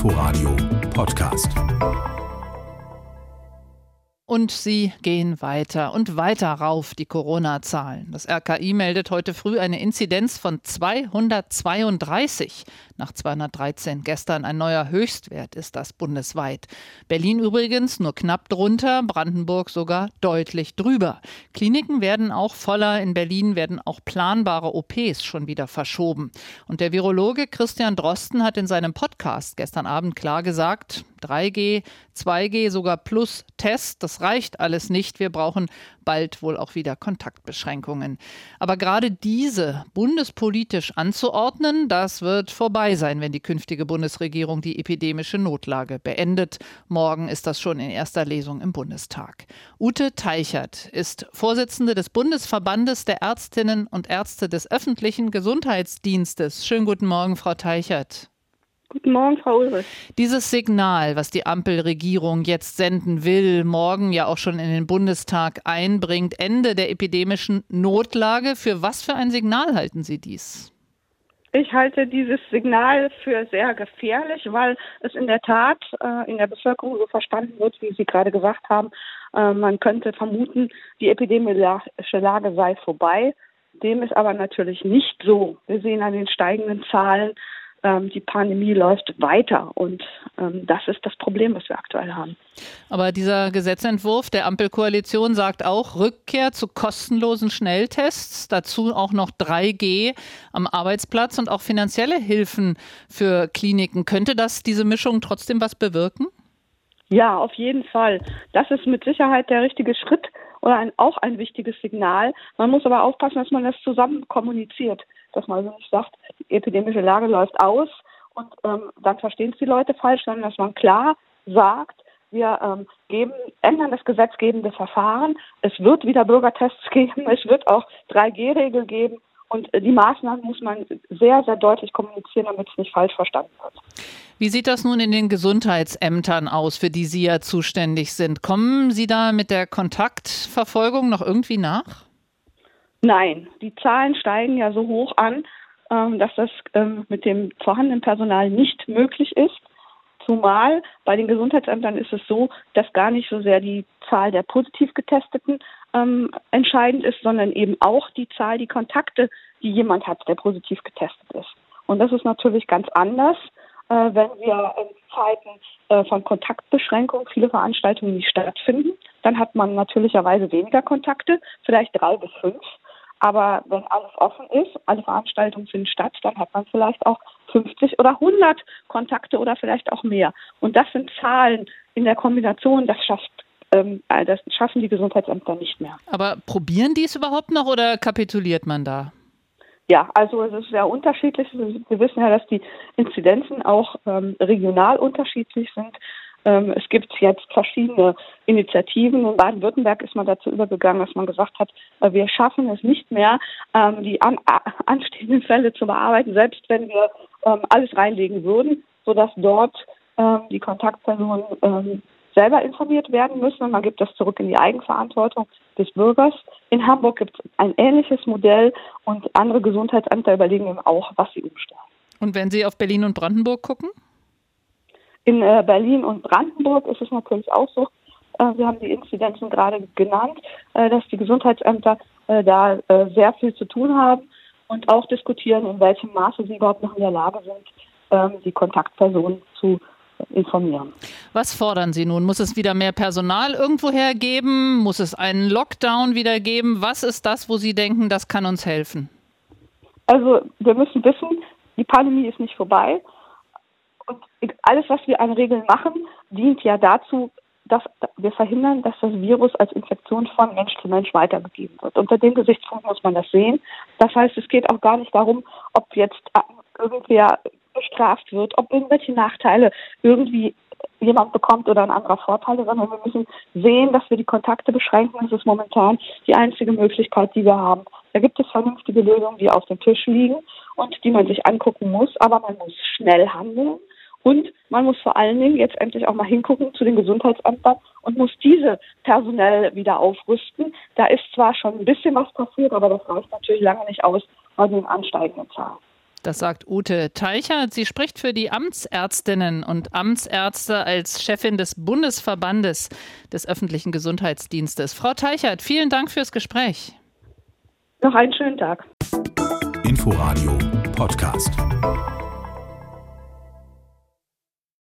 Inforadio Podcast. Und sie gehen weiter und weiter rauf, die Corona-Zahlen. Das RKI meldet heute früh eine Inzidenz von 232 nach 213. Gestern ein neuer Höchstwert ist das bundesweit. Berlin übrigens nur knapp drunter, Brandenburg sogar deutlich drüber. Kliniken werden auch voller. In Berlin werden auch planbare OPs schon wieder verschoben. Und der Virologe Christian Drosten hat in seinem Podcast gestern Abend klar gesagt, 3G, 2G, sogar plus Test. Das reicht alles nicht. Wir brauchen bald wohl auch wieder Kontaktbeschränkungen. Aber gerade diese bundespolitisch anzuordnen, das wird vorbei sein, wenn die künftige Bundesregierung die epidemische Notlage beendet. Morgen ist das schon in erster Lesung im Bundestag. Ute Teichert ist Vorsitzende des Bundesverbandes der Ärztinnen und Ärzte des öffentlichen Gesundheitsdienstes. Schönen guten Morgen, Frau Teichert. Guten Morgen, Frau Ulrich. Dieses Signal, was die Ampelregierung jetzt senden will, morgen ja auch schon in den Bundestag einbringt, Ende der epidemischen Notlage, für was für ein Signal halten Sie dies? Ich halte dieses Signal für sehr gefährlich, weil es in der Tat äh, in der Bevölkerung so verstanden wird, wie Sie gerade gesagt haben. Äh, man könnte vermuten, die epidemische Lage sei vorbei. Dem ist aber natürlich nicht so. Wir sehen an den steigenden Zahlen, die Pandemie läuft weiter und ähm, das ist das Problem, was wir aktuell haben. Aber dieser Gesetzentwurf der Ampelkoalition sagt auch Rückkehr zu kostenlosen Schnelltests, dazu auch noch 3G am Arbeitsplatz und auch finanzielle Hilfen für Kliniken. Könnte das diese Mischung trotzdem was bewirken? Ja, auf jeden Fall. Das ist mit Sicherheit der richtige Schritt oder ein, auch ein wichtiges Signal. Man muss aber aufpassen, dass man das zusammen kommuniziert, dass man also nicht sagt, die epidemische Lage läuft aus und ähm, dann verstehen es die Leute falsch, sondern dass man klar sagt, wir ähm, geben, ändern das gesetzgebende Verfahren. Es wird wieder Bürgertests geben. Es wird auch 3G-Regel geben. Und äh, die Maßnahmen muss man sehr, sehr deutlich kommunizieren, damit es nicht falsch verstanden wird. Wie sieht das nun in den Gesundheitsämtern aus, für die Sie ja zuständig sind? Kommen Sie da mit der Kontaktverfolgung noch irgendwie nach? Nein, die Zahlen steigen ja so hoch an, ähm, dass das ähm, mit dem vorhandenen Personal nicht möglich ist. Zumal bei den Gesundheitsämtern ist es so, dass gar nicht so sehr die Zahl der positiv getesteten ähm, entscheidend ist, sondern eben auch die Zahl, die Kontakte, die jemand hat, der positiv getestet ist. Und das ist natürlich ganz anders äh, wenn wir in Zeiten äh, von Kontaktbeschränkung viele Veranstaltungen nicht stattfinden. Dann hat man natürlicherweise weniger Kontakte, vielleicht drei bis fünf. Aber wenn alles offen ist, alle Veranstaltungen finden statt, dann hat man vielleicht auch 50 oder 100 Kontakte oder vielleicht auch mehr. Und das sind Zahlen in der Kombination, das schafft ähm, äh, das schaffen die Gesundheitsämter nicht mehr. Aber probieren die es überhaupt noch oder kapituliert man da? Ja, also es ist sehr unterschiedlich. Wir wissen ja, dass die Inzidenzen auch ähm, regional unterschiedlich sind. Ähm, es gibt jetzt verschiedene Initiativen. In Baden-Württemberg ist man dazu übergegangen, dass man gesagt hat, äh, wir schaffen es nicht mehr, ähm, die an, anstehenden Fälle zu bearbeiten, selbst wenn wir ähm, alles reinlegen würden, sodass dort ähm, die Kontaktpersonen ähm, selber informiert werden müssen und man gibt das zurück in die Eigenverantwortung des Bürgers. In Hamburg gibt es ein ähnliches Modell und andere Gesundheitsämter überlegen eben auch, was sie umstellen. Und wenn Sie auf Berlin und Brandenburg gucken? In äh, Berlin und Brandenburg ist es natürlich auch so, äh, wir haben die Inzidenzen gerade genannt, äh, dass die Gesundheitsämter äh, da äh, sehr viel zu tun haben und auch diskutieren, in welchem Maße sie überhaupt noch in der Lage sind, ähm, die Kontaktpersonen zu informieren. Was fordern Sie nun? Muss es wieder mehr Personal irgendwoher geben? Muss es einen Lockdown wieder geben? Was ist das, wo Sie denken, das kann uns helfen? Also wir müssen wissen, die Pandemie ist nicht vorbei. Und alles, was wir an Regeln machen, dient ja dazu, dass wir verhindern, dass das Virus als Infektion von Mensch zu Mensch weitergegeben wird. Unter dem Gesichtspunkt muss man das sehen. Das heißt, es geht auch gar nicht darum, ob jetzt irgendwer bestraft wird, ob irgendwelche Nachteile irgendwie jemand bekommt oder ein anderer Vorteile, sondern wir müssen sehen, dass wir die Kontakte beschränken. Das ist momentan die einzige Möglichkeit, die wir haben. Da gibt es vernünftige Lösungen, die auf dem Tisch liegen und die man sich angucken muss, aber man muss schnell handeln. Und man muss vor allen Dingen jetzt endlich auch mal hingucken zu den Gesundheitsämtern und muss diese personell wieder aufrüsten. Da ist zwar schon ein bisschen was passiert, aber das reicht natürlich lange nicht aus bei den ansteigenden Zahlen. Das sagt Ute Teichert. Sie spricht für die Amtsärztinnen und Amtsärzte als Chefin des Bundesverbandes des öffentlichen Gesundheitsdienstes. Frau Teichert, vielen Dank fürs Gespräch. Noch einen schönen Tag. Inforadio Podcast.